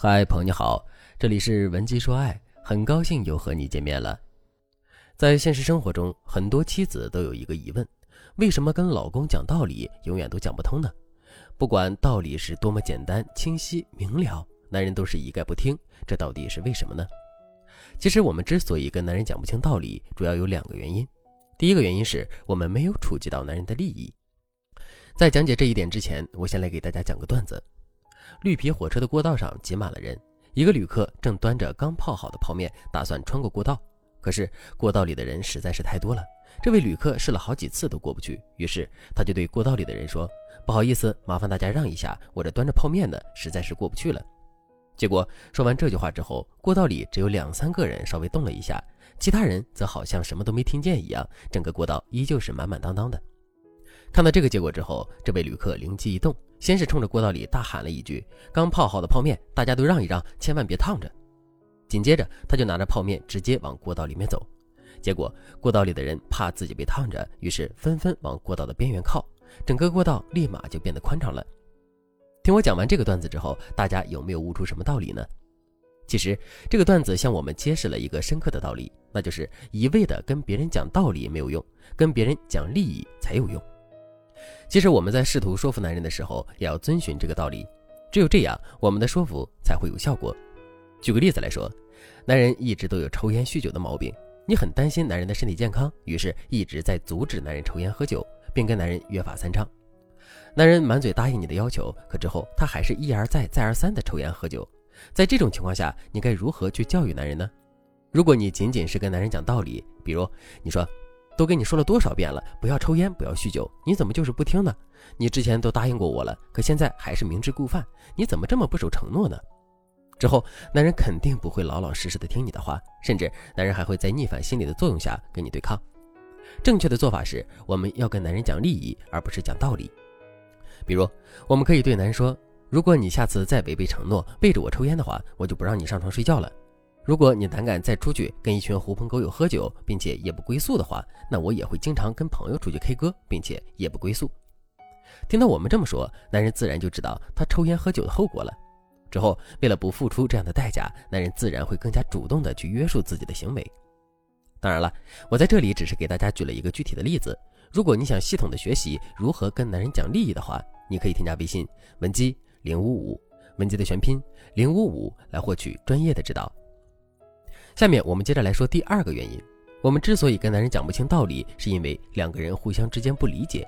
嗨，朋友你好，这里是文姬说爱，很高兴又和你见面了。在现实生活中，很多妻子都有一个疑问：为什么跟老公讲道理永远都讲不通呢？不管道理是多么简单、清晰、明了，男人都是一概不听，这到底是为什么呢？其实我们之所以跟男人讲不清道理，主要有两个原因。第一个原因是我们没有触及到男人的利益。在讲解这一点之前，我先来给大家讲个段子。绿皮火车的过道上挤满了人，一个旅客正端着刚泡好的泡面，打算穿过过道。可是过道里的人实在是太多了，这位旅客试了好几次都过不去。于是他就对过道里的人说：“不好意思，麻烦大家让一下，我这端着泡面的实在是过不去了。”结果说完这句话之后，过道里只有两三个人稍微动了一下，其他人则好像什么都没听见一样，整个过道依旧是满满当当的。看到这个结果之后，这位旅客灵机一动。先是冲着过道里大喊了一句：“刚泡好的泡面，大家都让一让，千万别烫着。”紧接着，他就拿着泡面直接往过道里面走。结果，过道里的人怕自己被烫着，于是纷纷往过道的边缘靠，整个过道立马就变得宽敞了。听我讲完这个段子之后，大家有没有悟出什么道理呢？其实，这个段子向我们揭示了一个深刻的道理，那就是一味的跟别人讲道理没有用，跟别人讲利益才有用。其实我们在试图说服男人的时候，也要遵循这个道理，只有这样，我们的说服才会有效果。举个例子来说，男人一直都有抽烟酗酒的毛病，你很担心男人的身体健康，于是一直在阻止男人抽烟喝酒，并跟男人约法三章。男人满嘴答应你的要求，可之后他还是一而再、再而三的抽烟喝酒。在这种情况下，你该如何去教育男人呢？如果你仅仅是跟男人讲道理，比如你说。都跟你说了多少遍了，不要抽烟，不要酗酒，你怎么就是不听呢？你之前都答应过我了，可现在还是明知故犯，你怎么这么不守承诺呢？之后，男人肯定不会老老实实的听你的话，甚至男人还会在逆反心理的作用下跟你对抗。正确的做法是，我们要跟男人讲利益，而不是讲道理。比如，我们可以对男人说：“如果你下次再违背承诺，背着我抽烟的话，我就不让你上床睡觉了。”如果你胆敢再出去跟一群狐朋狗友喝酒，并且夜不归宿的话，那我也会经常跟朋友出去 K 歌，并且夜不归宿。听到我们这么说，男人自然就知道他抽烟喝酒的后果了。之后，为了不付出这样的代价，男人自然会更加主动的去约束自己的行为。当然了，我在这里只是给大家举了一个具体的例子。如果你想系统的学习如何跟男人讲利益的话，你可以添加微信文姬零五五，文姬的全拼零五五，来获取专业的指导。下面我们接着来说第二个原因，我们之所以跟男人讲不清道理，是因为两个人互相之间不理解。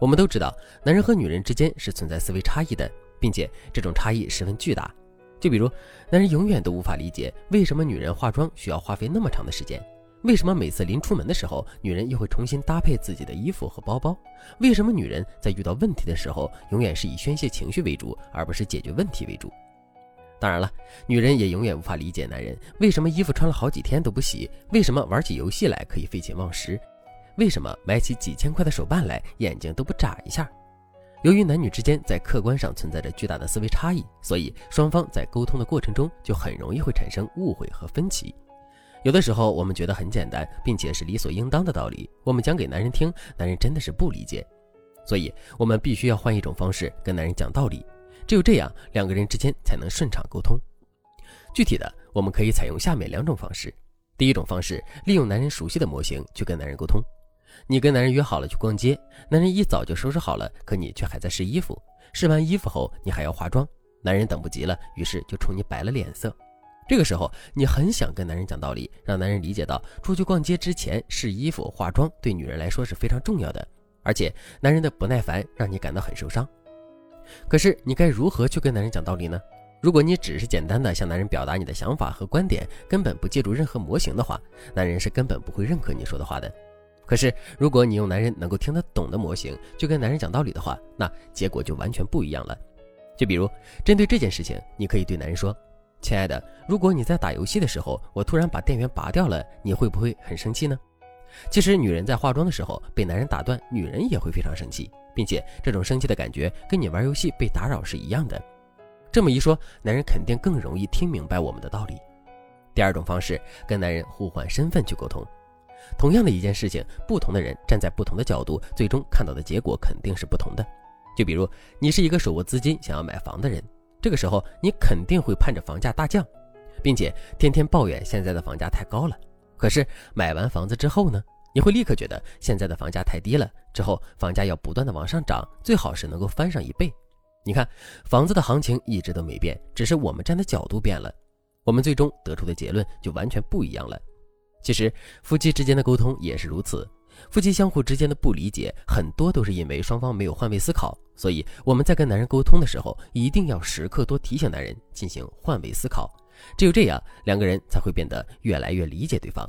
我们都知道，男人和女人之间是存在思维差异的，并且这种差异十分巨大。就比如，男人永远都无法理解为什么女人化妆需要花费那么长的时间，为什么每次临出门的时候，女人又会重新搭配自己的衣服和包包，为什么女人在遇到问题的时候，永远是以宣泄情绪为主，而不是解决问题为主。当然了，女人也永远无法理解男人为什么衣服穿了好几天都不洗，为什么玩起游戏来可以废寝忘食，为什么买起几千块的手办来眼睛都不眨一下。由于男女之间在客观上存在着巨大的思维差异，所以双方在沟通的过程中就很容易会产生误会和分歧。有的时候我们觉得很简单，并且是理所应当的道理，我们讲给男人听，男人真的是不理解，所以我们必须要换一种方式跟男人讲道理。只有这样，两个人之间才能顺畅沟通。具体的，我们可以采用下面两种方式。第一种方式，利用男人熟悉的模型去跟男人沟通。你跟男人约好了去逛街，男人一早就收拾好了，可你却还在试衣服。试完衣服后，你还要化妆，男人等不及了，于是就冲你摆了脸色。这个时候，你很想跟男人讲道理，让男人理解到出去逛街之前试衣服、化妆对女人来说是非常重要的，而且男人的不耐烦让你感到很受伤。可是你该如何去跟男人讲道理呢？如果你只是简单的向男人表达你的想法和观点，根本不借助任何模型的话，男人是根本不会认可你说的话的。可是如果你用男人能够听得懂的模型去跟男人讲道理的话，那结果就完全不一样了。就比如针对这件事情，你可以对男人说：“亲爱的，如果你在打游戏的时候，我突然把电源拔掉了，你会不会很生气呢？”其实女人在化妆的时候被男人打断，女人也会非常生气。并且这种生气的感觉跟你玩游戏被打扰是一样的。这么一说，男人肯定更容易听明白我们的道理。第二种方式，跟男人互换身份去沟通。同样的一件事情，不同的人站在不同的角度，最终看到的结果肯定是不同的。就比如你是一个手握资金想要买房的人，这个时候你肯定会盼着房价大降，并且天天抱怨现在的房价太高了。可是买完房子之后呢，你会立刻觉得现在的房价太低了，之后房价要不断的往上涨，最好是能够翻上一倍。你看，房子的行情一直都没变，只是我们站的角度变了，我们最终得出的结论就完全不一样了。其实夫妻之间的沟通也是如此，夫妻相互之间的不理解，很多都是因为双方没有换位思考。所以我们在跟男人沟通的时候，一定要时刻多提醒男人进行换位思考，只有这样，两个人才会变得越来越理解对方。